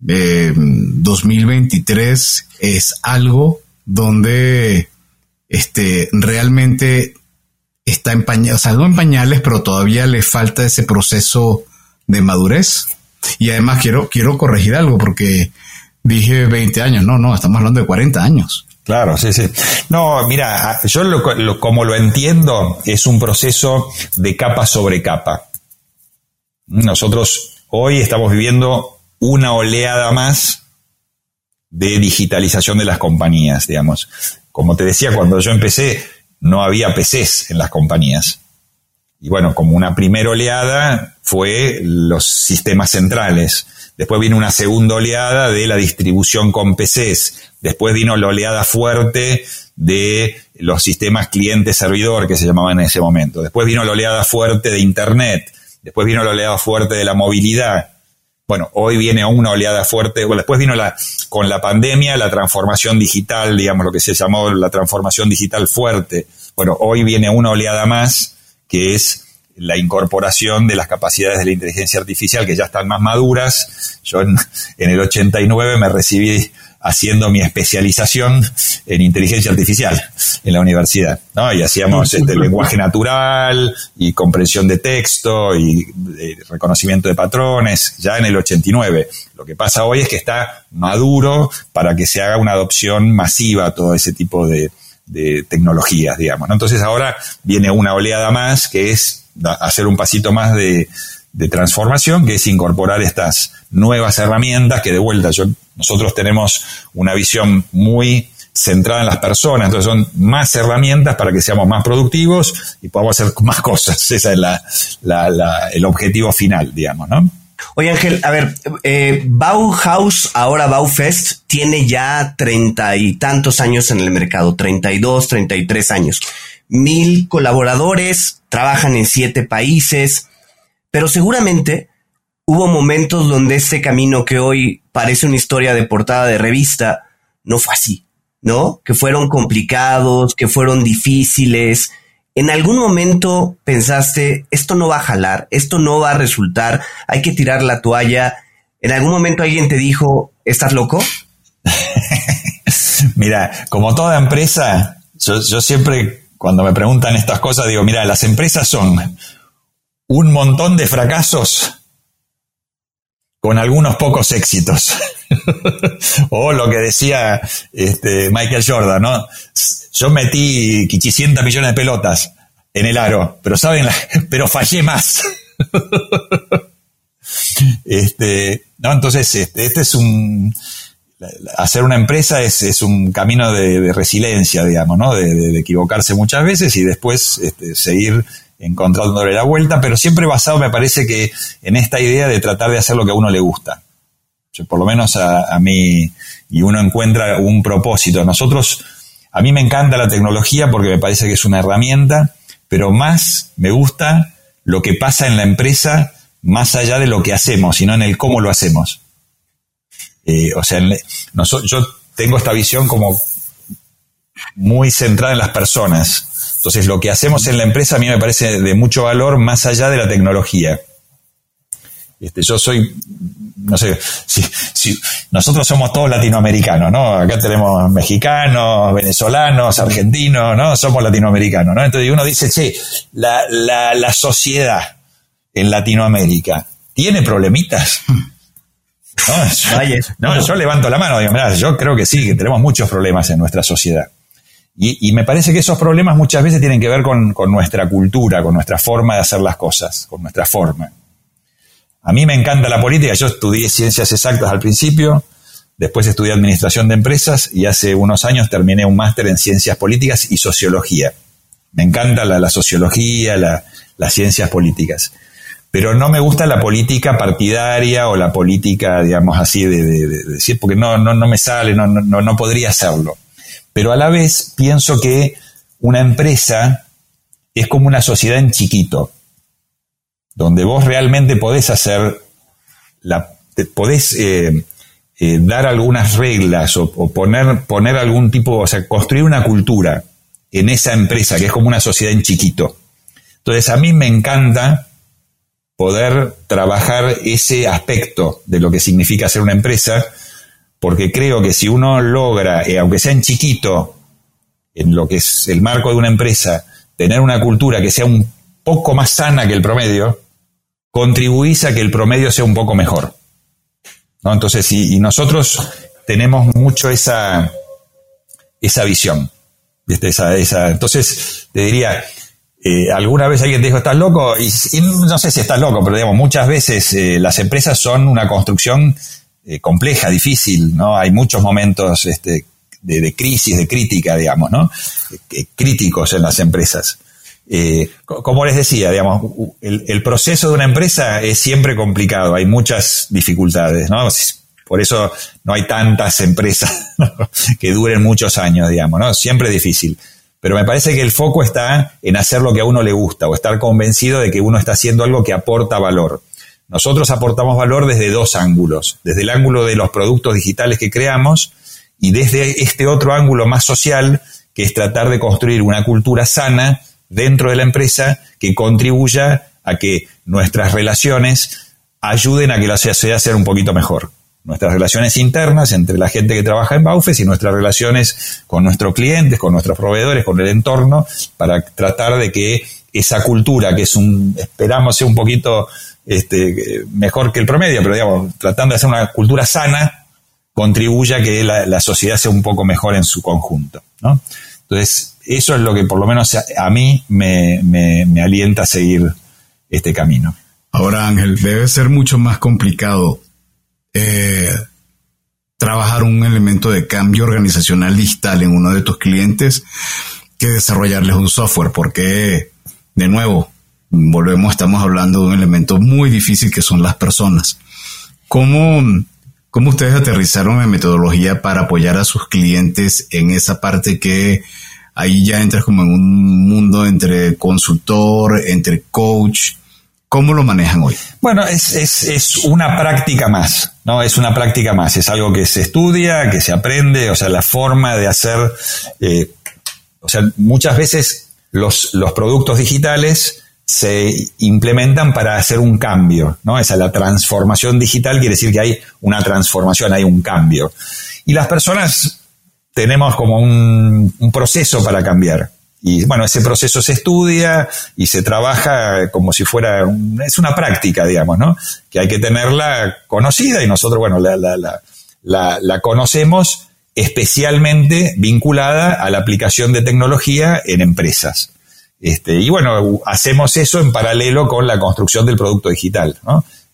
2023, eh, es algo donde este, realmente está en pañales, o sea, no en pañales, pero todavía le falta ese proceso de madurez? Y además quiero, quiero corregir algo porque dije 20 años, no, no, estamos hablando de 40 años. Claro, sí, sí. No, mira, yo lo, como lo entiendo es un proceso de capa sobre capa. Nosotros hoy estamos viviendo una oleada más de digitalización de las compañías, digamos. Como te decía, cuando yo empecé no había PCs en las compañías. Y bueno, como una primera oleada fue los sistemas centrales. Después vino una segunda oleada de la distribución con PCs. Después vino la oleada fuerte de los sistemas cliente-servidor que se llamaban en ese momento. Después vino la oleada fuerte de Internet. Después vino la oleada fuerte de la movilidad. Bueno, hoy viene una oleada fuerte. Bueno, después vino la, con la pandemia la transformación digital, digamos, lo que se llamó la transformación digital fuerte. Bueno, hoy viene una oleada más que es la incorporación de las capacidades de la inteligencia artificial que ya están más maduras. Yo en, el 89 me recibí haciendo mi especialización en inteligencia artificial en la universidad, ¿no? Y hacíamos este lenguaje natural y comprensión de texto y eh, reconocimiento de patrones ya en el 89. Lo que pasa hoy es que está maduro para que se haga una adopción masiva a todo ese tipo de, de tecnologías, digamos. Entonces ahora viene una oleada más que es hacer un pasito más de, transformación, que es incorporar estas nuevas herramientas que de vuelta yo, nosotros tenemos una visión muy centrada en las personas, entonces son más herramientas para que seamos más productivos y podamos hacer más cosas. Ese es la, el objetivo final, digamos, ¿no? Oye Ángel, a ver, eh, Bauhaus, ahora Baufest, tiene ya treinta y tantos años en el mercado, treinta y dos, treinta y tres años. Mil colaboradores, trabajan en siete países, pero seguramente hubo momentos donde este camino que hoy parece una historia de portada de revista, no fue así, ¿no? Que fueron complicados, que fueron difíciles, ¿En algún momento pensaste, esto no va a jalar, esto no va a resultar, hay que tirar la toalla? ¿En algún momento alguien te dijo, estás loco? mira, como toda empresa, yo, yo siempre cuando me preguntan estas cosas digo, mira, las empresas son un montón de fracasos con algunos pocos éxitos. o lo que decía este, Michael Jordan, ¿no? Yo metí 500 millones de pelotas, en el aro, pero saben, pero fallé más. este, no, entonces, este, este, es un, hacer una empresa es, un camino de, resiliencia, digamos, ¿no? De, equivocarse muchas veces y después este, seguir encontrándole la vuelta, pero siempre basado, me parece que en esta idea de tratar de hacer lo que a uno le gusta. por lo menos a, a mí, y uno encuentra un propósito. Nosotros, a mí me encanta la tecnología porque me parece que es una herramienta, pero más me gusta lo que pasa en la empresa más allá de lo que hacemos, sino en el cómo lo hacemos. Eh, o sea, yo tengo esta visión como muy centrada en las personas. Entonces, lo que hacemos en la empresa a mí me parece de mucho valor más allá de la tecnología. Este, yo soy, no sé, si, nosotros somos todos latinoamericanos, ¿no? Acá tenemos mexicanos, venezolanos, argentinos, ¿no? Somos latinoamericanos, ¿no? Entonces uno dice, sí, la, la, la sociedad en Latinoamérica tiene problemitas. No, yo levanto la mano, digo, yo creo que sí, que tenemos muchos problemas en nuestra sociedad. Y, me parece que esos problemas muchas veces tienen que ver con, nuestra cultura, con nuestra forma de hacer las cosas, con nuestra forma. A mí me encanta la política, yo estudié ciencias exactas al principio, después estudié administración de empresas y hace unos años terminé un máster en ciencias políticas y sociología. Me encanta la, sociología, las ciencias políticas pero no me gusta la política partidaria o la política, digamos así, de, porque no, no, no me sale, no, no, no podría hacerlo. Pero a la vez pienso que una empresa es como una sociedad en chiquito, donde vos realmente podés hacer, la, podés eh, eh, dar algunas reglas o, o, poner, poner algún tipo, o sea, construir una cultura en esa empresa que es como una sociedad en chiquito. Entonces a mí me encanta poder trabajar ese aspecto de lo que significa ser una empresa, porque creo que si uno logra, eh, aunque sea en chiquito, en lo que es el marco de una empresa, tener una cultura que sea un poco más sana que el promedio, contribuís a que el promedio sea un poco mejor. ¿No? Entonces, y, nosotros tenemos mucho esa, esa visión. Esa, esa, entonces, te diría, eh, alguna vez alguien te dijo, estás loco, y, no sé si estás loco, pero digamos, muchas veces eh, las empresas son una construcción eh, compleja, difícil, ¿no? Hay muchos momentos este, de, crisis, de crítica, digamos, ¿no? críticos en las empresas. como les decía, digamos, el, proceso de una empresa es siempre complicado, hay muchas dificultades, ¿no? Por eso no hay tantas empresas que duren muchos años, digamos, ¿no? Siempre es difícil. Pero me parece que el foco está en hacer lo que a uno le gusta o estar convencido de que uno está haciendo algo que aporta valor. Nosotros aportamos valor desde dos ángulos, desde el ángulo de los productos digitales que creamos y desde este otro ángulo más social, que es tratar de construir una cultura sana dentro de la empresa que contribuya a que nuestras relaciones ayuden a que la sociedad sea un poquito mejor. Nuestras relaciones internas entre la gente que trabaja en Baufes y nuestras relaciones con nuestros clientes, con nuestros proveedores, con el entorno, para tratar de que esa cultura, que es un, esperamos sea un poquito este, mejor que el promedio, pero digamos, tratando de hacer una cultura sana, contribuya a que la, sociedad sea un poco mejor en su conjunto. Entonces, eso es lo que por lo menos a, mí me, me alienta a seguir este camino. Ahora, Ángel, debe ser mucho más complicado eh, trabajar un elemento de cambio organizacional digital en uno de tus clientes que desarrollarles un software, porque, de nuevo, volvemos, estamos hablando de un elemento muy difícil que son las personas. ¿Cómo, cómo ustedes aterrizaron en metodología para apoyar a sus clientes en esa parte que ahí ya entras como en un mundo entre consultor, entre coach, ¿Cómo lo manejan hoy? Bueno, es, es, es, una práctica más, ¿no? Es una práctica más, es algo que se estudia, que se aprende, o sea, la forma de hacer, eh, o sea, muchas veces los, los productos digitales se implementan para hacer un cambio, ¿no? Esa la transformación digital quiere decir que hay una transformación, hay un cambio. Y las personas tenemos como un, un proceso para cambiar. Y bueno, ese proceso se estudia y se trabaja como si fuera, es una práctica, digamos, ¿no? Que hay que tenerla conocida y nosotros, bueno, la, conocemos especialmente vinculada a la aplicación de tecnología en empresas. Este, y bueno, hacemos eso en paralelo con la construcción del producto digital.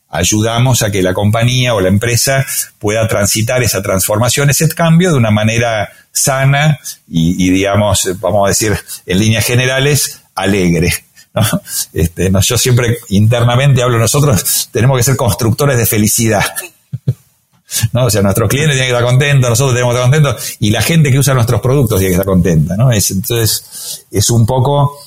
Ayudamos a que la compañía o la empresa pueda transitar esa transformación, ese cambio de una manera sana y, digamos, vamos a decir en líneas generales, alegre. Este, yo siempre internamente hablo, nosotros tenemos que ser constructores de felicidad. ¿no? O sea, nuestros clientes tienen que estar contentos, nosotros tenemos que estar contentos y la gente que usa nuestros productos tiene que estar contenta, ¿no? entonces, es un poco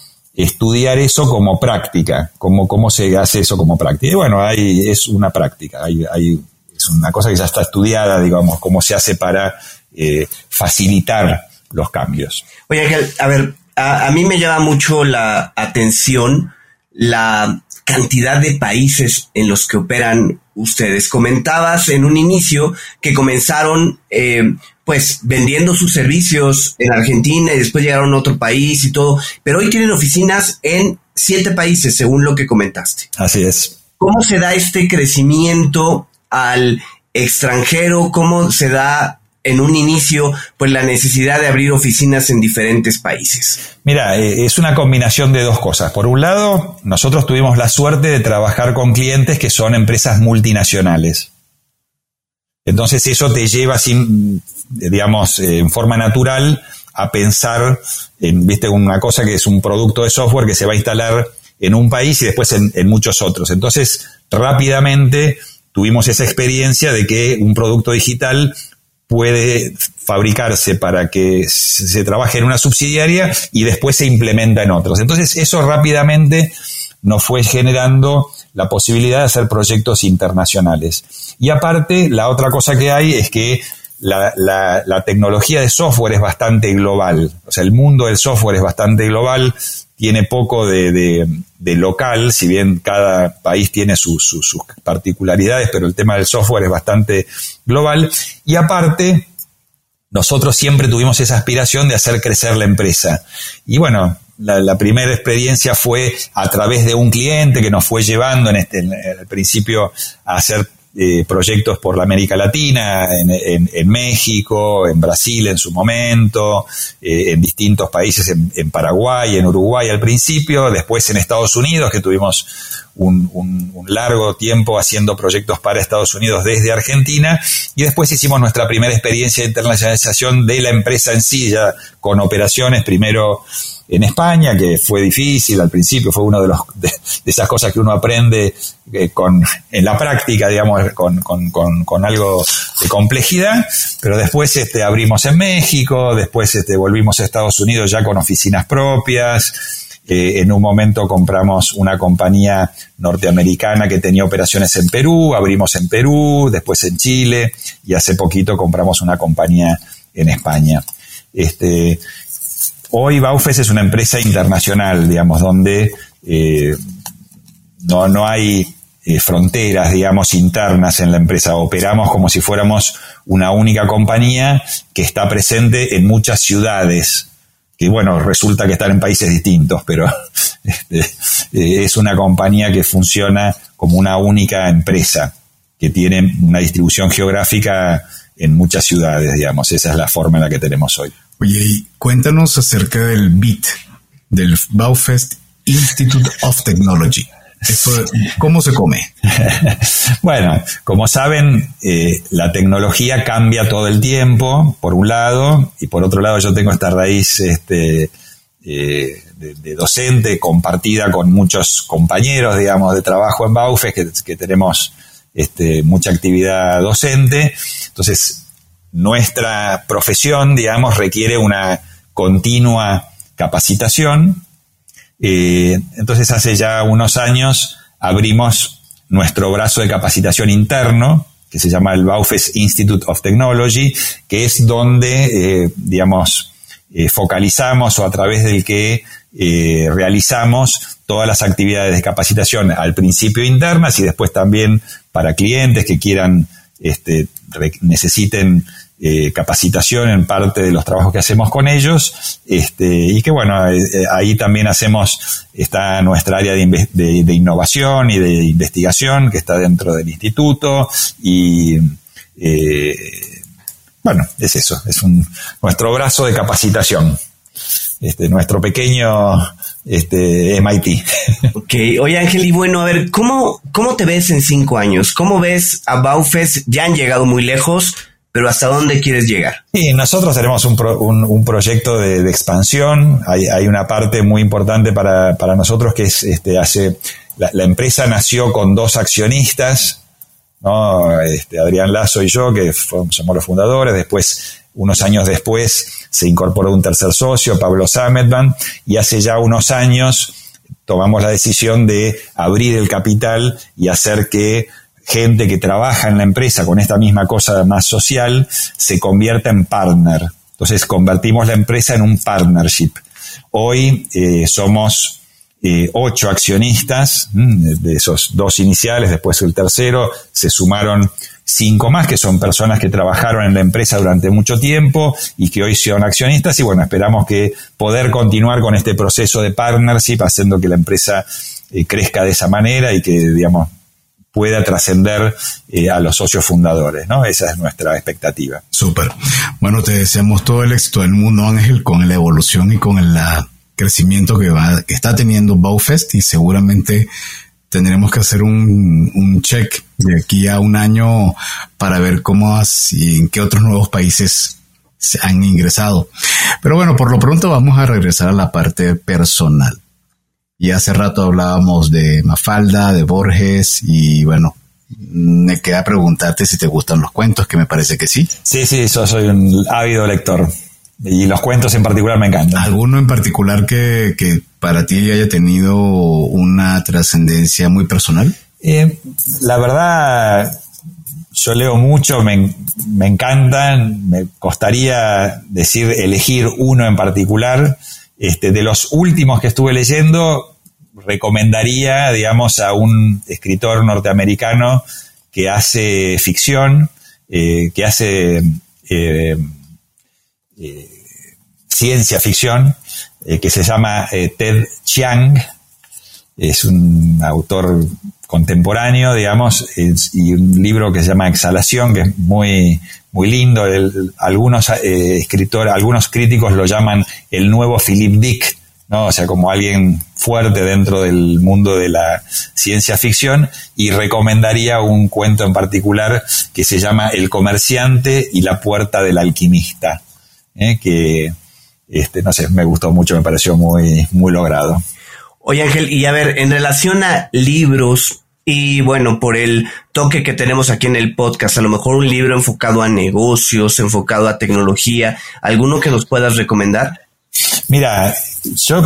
estudiar eso como práctica, cómo, cómo se hace eso como práctica. Y bueno, hay, es una práctica, hay, hay, es una cosa que ya está estudiada, digamos, cómo se hace para eh, facilitar los cambios. Oye, a ver, a mí me llama mucho la atención la cantidad de países en los que operan ustedes. Comentabas en un inicio que comenzaron eh, pues vendiendo sus servicios en Argentina y después llegaron a otro país y todo, pero hoy tienen oficinas en siete países, según lo que comentaste. Así es. ¿Cómo se da este crecimiento al extranjero? ¿Cómo se da en un inicio, pues la necesidad de abrir oficinas en diferentes países? Mira, eh, es una combinación de dos cosas. Por un lado, nosotros tuvimos la suerte de trabajar con clientes que son empresas multinacionales. Entonces eso te lleva digamos, eh, en forma natural a pensar en, viste, una cosa que es un producto de software que se va a instalar en un país y después en muchos otros. Entonces, rápidamente tuvimos esa experiencia de que un producto digital puede fabricarse para que se trabaje en una subsidiaria y después se implementa en otros. Entonces eso rápidamente nos fue generando la posibilidad de hacer proyectos internacionales. Y aparte, la otra cosa que hay es que la, la, tecnología de software es bastante global. O sea, el mundo del software es bastante global tiene poco de, local, si bien cada país tiene sus particularidades, pero el tema del software es bastante global. Y aparte, nosotros siempre tuvimos esa aspiración de hacer crecer la empresa. Y bueno, la, primera experiencia fue a través de un cliente que nos fue llevando en este, principio a hacer eh, proyectos por la América Latina, en, México, en Brasil en su momento, eh, en distintos países, en, Paraguay, en Uruguay al principio, después en Estados Unidos, que tuvimos un, largo tiempo haciendo proyectos para Estados Unidos desde Argentina, y después hicimos nuestra primera experiencia de internacionalización de la empresa en sí, ya con operaciones primero en España, que fue difícil al principio, fue una de, los, de, esas cosas que uno aprende eh, con, en la práctica, digamos, con, con, con, algo de complejidad, pero después este, abrimos en México, después este, volvimos a Estados Unidos ya con oficinas propias, eh, en un momento compramos una compañía norteamericana que tenía operaciones en Perú, abrimos en Perú, después en Chile y hace poquito compramos una compañía en España. Este, Hoy Baufes es una empresa internacional, digamos, donde eh, no, no hay eh, fronteras, digamos, internas en la empresa. Operamos como si fuéramos una única compañía que está presente en muchas ciudades, que bueno, resulta que están en países distintos, pero este, eh, es una compañía que funciona como una única empresa, que tiene una distribución geográfica en muchas ciudades, digamos. Esa es la forma en la que tenemos hoy. Oye, y cuéntanos acerca del BIT, del Baufest Institute of Technology. ¿Cómo se come? bueno, como saben, eh, la tecnología cambia todo el tiempo, por un lado, y por otro lado yo tengo esta raíz este, eh, de, docente compartida con muchos compañeros, digamos, de trabajo en Baufest, que, que tenemos este, mucha actividad docente. Entonces, nuestra profesión, digamos, requiere una continua capacitación. Eh, entonces, hace ya unos años abrimos nuestro brazo de capacitación interno, que se llama el Baufes Institute of Technology, que es donde, eh, digamos, eh, focalizamos o a través del que realizamos todas las actividades de capacitación, al principio internas y después también para clientes que quieran, este, necesiten eh, capacitación en parte de los trabajos que hacemos con ellos, este, y que bueno, eh, eh, ahí también hacemos, está nuestra área de, innovación y de investigación que está dentro del instituto, y bueno, es eso, es un, nuestro brazo de capacitación. este, nuestro pequeño este, MIT. Ok, oye Ángel, y bueno, a ver, ¿cómo, ¿cómo te ves en cinco años? ¿Cómo ves a Baufest? Ya han llegado muy lejos, pero ¿hasta dónde quieres llegar? Sí, nosotros tenemos un, un, proyecto de, expansión. Hay, hay, una parte muy importante para, para nosotros que es, este, hace, la, empresa nació con dos accionistas, ¿no? Este, Adrián Lazo y yo, que somos los fundadores. Después, unos años después, se incorporó un tercer socio, Pablo Sametban, y hace ya unos años tomamos la decisión de abrir el capital y hacer que gente que trabaja en la empresa con esta misma cosa más social se convierta en partner. Entonces convertimos la empresa en un partnership. Hoy eh, somos eh, ocho accionistas, mm, de esos dos iniciales, después el tercero, se sumaron cinco más, que son personas que trabajaron en la empresa durante mucho tiempo y que hoy son accionistas. Y bueno, esperamos que poder continuar con este proceso de partnership, haciendo que la empresa eh, crezca de esa manera y que, digamos, pueda trascender eh, a los socios fundadores, ¿no? Esa es nuestra expectativa. Súper. Bueno, te deseamos todo el éxito del mundo, Ángel, con la evolución y con el crecimiento que, va, que está teniendo Baufest y seguramente tendremos que hacer un, check de aquí a un año para ver cómo y en qué otros nuevos países se han ingresado. Pero bueno, por lo pronto vamos a regresar a la parte personal. Y hace rato hablábamos de Mafalda, de Borges y bueno, me queda preguntarte si te gustan los cuentos, que me parece que sí. Sí, sí, yo soy un ávido lector. Y los cuentos en particular me encantan. ¿Alguno en particular que, que para ti haya tenido una trascendencia muy personal? Eh, la verdad, yo leo mucho, me, me, encantan, me costaría decir, elegir uno en particular. Este, de los últimos que estuve leyendo, recomendaría, digamos, a un escritor norteamericano que hace ficción, eh, que hace eh, eh, ciencia ficción, que se llama Ted Chiang. Es un autor contemporáneo, digamos, y un libro que se llama Exhalación, que es muy, muy lindo. algunos escritores, algunos críticos lo llaman el nuevo Philip Dick, ¿no? O sea, como alguien fuerte dentro del mundo de la ciencia ficción y recomendaría un cuento en particular que se llama El comerciante y la puerta del alquimista, ¿eh? que, este, no sé, me gustó mucho, me pareció muy, muy logrado. Oye Ángel, y a ver, en relación a libros, y bueno, por el toque que tenemos aquí en el podcast, a lo mejor un libro enfocado a negocios, enfocado a tecnología, ¿alguno que nos puedas recomendar? Mira, yo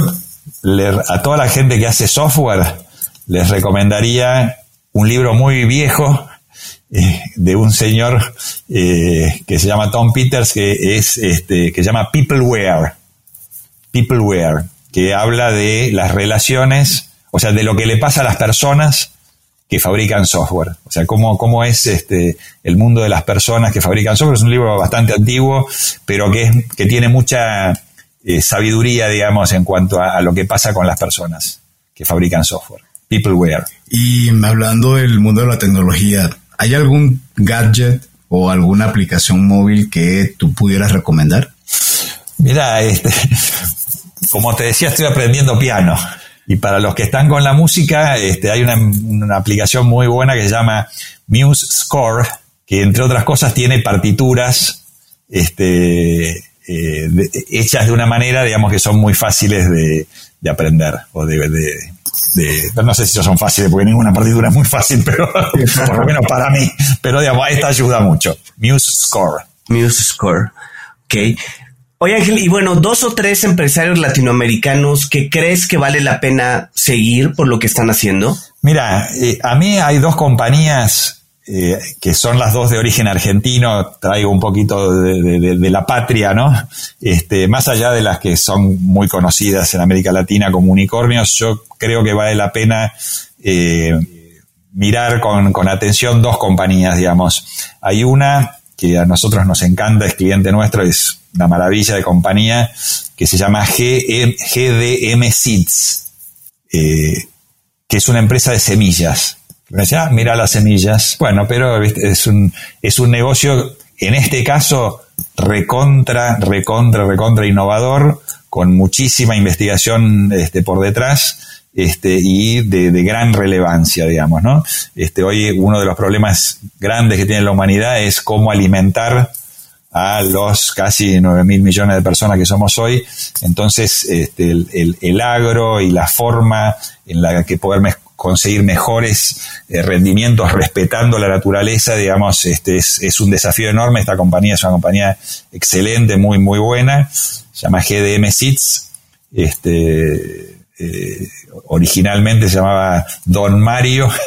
a toda la gente que hace software les recomendaría un libro muy viejo eh, de un señor eh, que se llama Tom Peters, que es este, que se llama Peopleware. Peopleware, que habla de las relaciones, o sea, de lo que le pasa a las personas que fabrican software. O sea, cómo, cómo es este, el mundo de las personas que fabrican software. Es un libro bastante antiguo, pero que, es, que tiene mucha eh, sabiduría, digamos, en cuanto a, lo que pasa con las personas que fabrican software. Peopleware. Y hablando del mundo de la tecnología, ¿hay algún gadget o alguna aplicación móvil que tú pudieras recomendar? Mira, este, como te decía, estoy aprendiendo piano. Y para los que están con la música, este, hay una, aplicación muy buena que se llama Muse Score, que entre otras cosas tiene partituras este, eh, hechas de una manera, digamos, que son muy fáciles de, aprender o de, no sé si son fáciles porque ninguna partitura es muy fácil, pero por lo menos para mí. Pero digamos, esta ayuda mucho. Muse Score. Muse Score. Ok. Oye Ángel, y bueno, dos o tres empresarios latinoamericanos que crees que vale la pena seguir por lo que están haciendo. Mira, eh, a mí hay dos compañías eh, que son las dos de origen argentino, traigo un poquito de, la patria, ¿no? Este, más allá de las que son muy conocidas en América Latina como unicornios, yo creo que vale la pena eh, mirar con, con, atención dos compañías, digamos. Hay una que a nosotros nos encanta, es cliente nuestro, es una maravilla de compañía, que se llama GDM Seeds, eh, que es una empresa de semillas me decía, ah, mira las semillas. Bueno, pero es un, es un negocio, en este caso, recontra, recontra, recontra innovador, con muchísima investigación este, por detrás. Este, y de, de, gran relevancia, digamos, ¿no? Este, hoy uno de los problemas grandes que tiene la humanidad es cómo alimentar a los casi 9 mil millones de personas que somos hoy. Entonces, este, el, agro y la forma en la que poder conseguir mejores eh, rendimientos respetando la naturaleza, digamos, este es, un desafío enorme. Esta compañía es una compañía excelente, muy, muy buena. Se llama GDM Seeds. Este, eh, originalmente se llamaba Don Mario.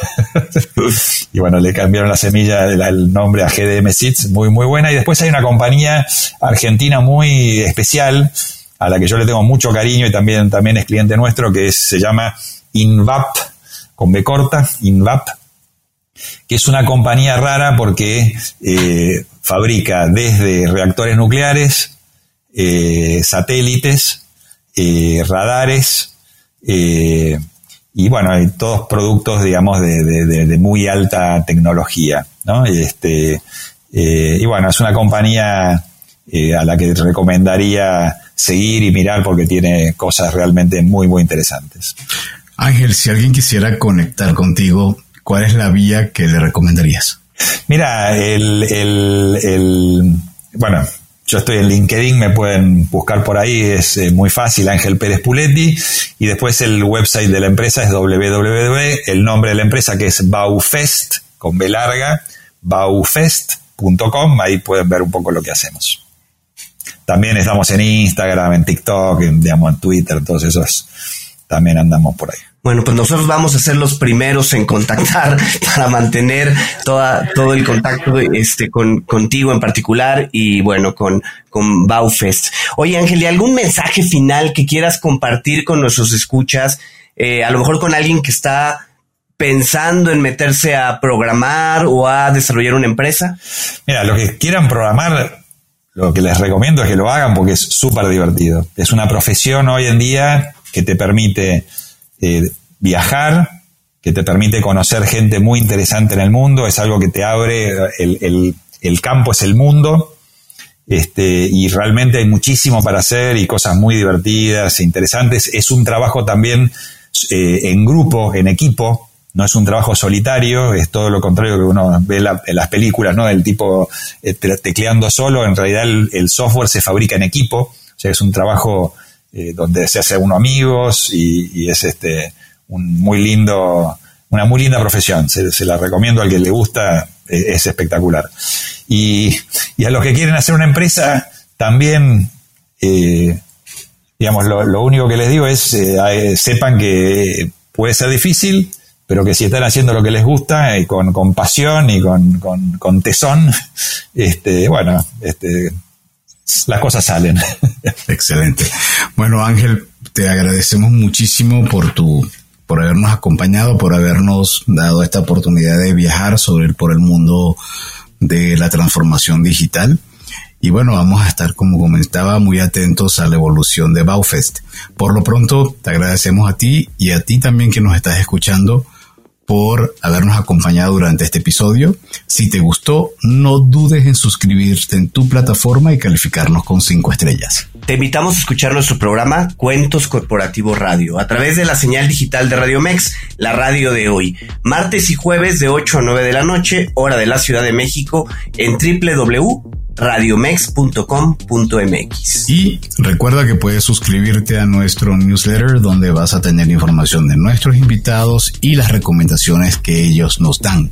Y bueno, le cambiaron la semilla, el nombre a GDM muy muy buena. Y después hay una compañía argentina muy especial a la que yo le tengo mucho cariño y también, también es cliente nuestro que se llama Invap con B corta, Invap que es una compañía rara porque eh, fabrica desde reactores nucleares, eh, satélites, radares, eh, y bueno, hay todos productos, digamos, de, muy alta tecnología, ¿no? Este, eh, y bueno, es una compañía eh, a la que recomendaría seguir y mirar porque tiene cosas realmente muy, muy interesantes. Ángel, si alguien quisiera conectar contigo, ¿cuál es la vía que le recomendarías? Mira, el, el, el bueno, yo estoy en LinkedIn, me pueden buscar por ahí, es eh, muy fácil, Ángel Pérez Puletti. Y después el website de la empresa es www, el nombre de la empresa que es Baufest, con B larga, baufest.com, ahí pueden ver un poco lo que hacemos. También estamos en Instagram, en TikTok, digamos, en Twitter, todos esos, también andamos por ahí. Bueno, pues nosotros vamos a ser los primeros en contactar para mantener toda, todo el contacto este, con, contigo en particular y bueno, con, con Baufest. Oye, Ángel, ¿y algún mensaje final que quieras compartir con nuestros escuchas? Eh, a lo mejor con alguien que está pensando en meterse a programar o a desarrollar una empresa? Mira, los que quieran programar, lo que les recomiendo es que lo hagan porque es súper divertido. Es una profesión hoy en día que te permite eh, viajar, que te permite conocer gente muy interesante en el mundo, es algo que te abre, el, campo es el mundo, este, y realmente hay muchísimo para hacer y cosas muy divertidas e interesantes. Es un trabajo también eh, en grupo, en equipo, no es un trabajo solitario, es todo lo contrario que uno ve en las películas, ¿no? Del tipo eh, tecleando solo, en realidad el, software se fabrica en equipo, o sea, es un trabajo eh, donde se hace uno amigos y, es este un muy lindo, una muy linda profesión. Se, la recomiendo al que le gusta, eh, es espectacular. Y, a los que quieren hacer una empresa, también, eh, digamos, lo, único que les digo es, sepan que puede ser difícil, pero que si están haciendo lo que les gusta, y con, con pasión y con, con, con tesón, este, bueno, este, las cosas salen. Excelente. Bueno, Ángel, te agradecemos muchísimo por tu por habernos acompañado, por habernos dado esta oportunidad de viajar sobre por el mundo de la transformación digital. Y bueno, vamos a estar, como comentaba, muy atentos a la evolución de Baufest. Por lo pronto, te agradecemos a ti y a ti también que nos estás escuchando por habernos acompañado durante este episodio. Si te gustó, no dudes en suscribirte en tu plataforma y calificarnos con cinco estrellas. Te invitamos a escuchar nuestro programa Cuentos Corporativo Radio a través de la señal digital de Radio Mex, la radio de hoy, martes y jueves de 8 a 9 de la noche, hora de la Ciudad de México, en www radiomex.com.mx. Y recuerda que puedes suscribirte a nuestro newsletter donde vas a tener información de nuestros invitados y las recomendaciones que ellos nos dan.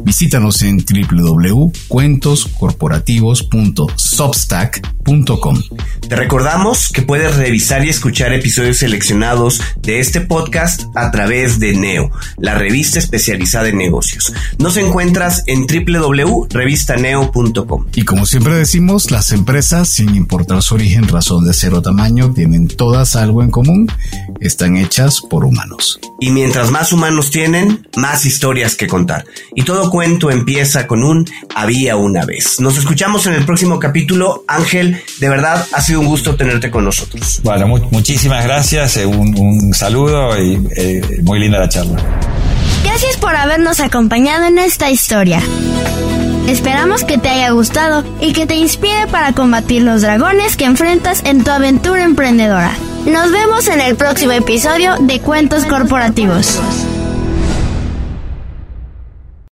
Visítanos en www.cuentoscorporativos.substack.com. Te recordamos que puedes revisar y escuchar episodios seleccionados de este podcast a través de Neo, la revista especializada en negocios. Nos encuentras en www.revistaneo.com. Y como siempre decimos, las empresas, sin importar su origen, razón de ser o tamaño, tienen todas algo en común, están hechas por humanos. Y mientras más humanos tienen, más historias que contar. Y todo cuento empieza con un había una vez. Nos escuchamos en el próximo capítulo. Ángel, de verdad ha sido un gusto tenerte con nosotros. Bueno, muchísimas gracias, eh, un, saludo y eh, muy linda la charla. Gracias por habernos acompañado en esta historia. Esperamos que te haya gustado y que te inspire para combatir los dragones que enfrentas en tu aventura emprendedora. Nos vemos en el próximo episodio de Cuentos Corporativos.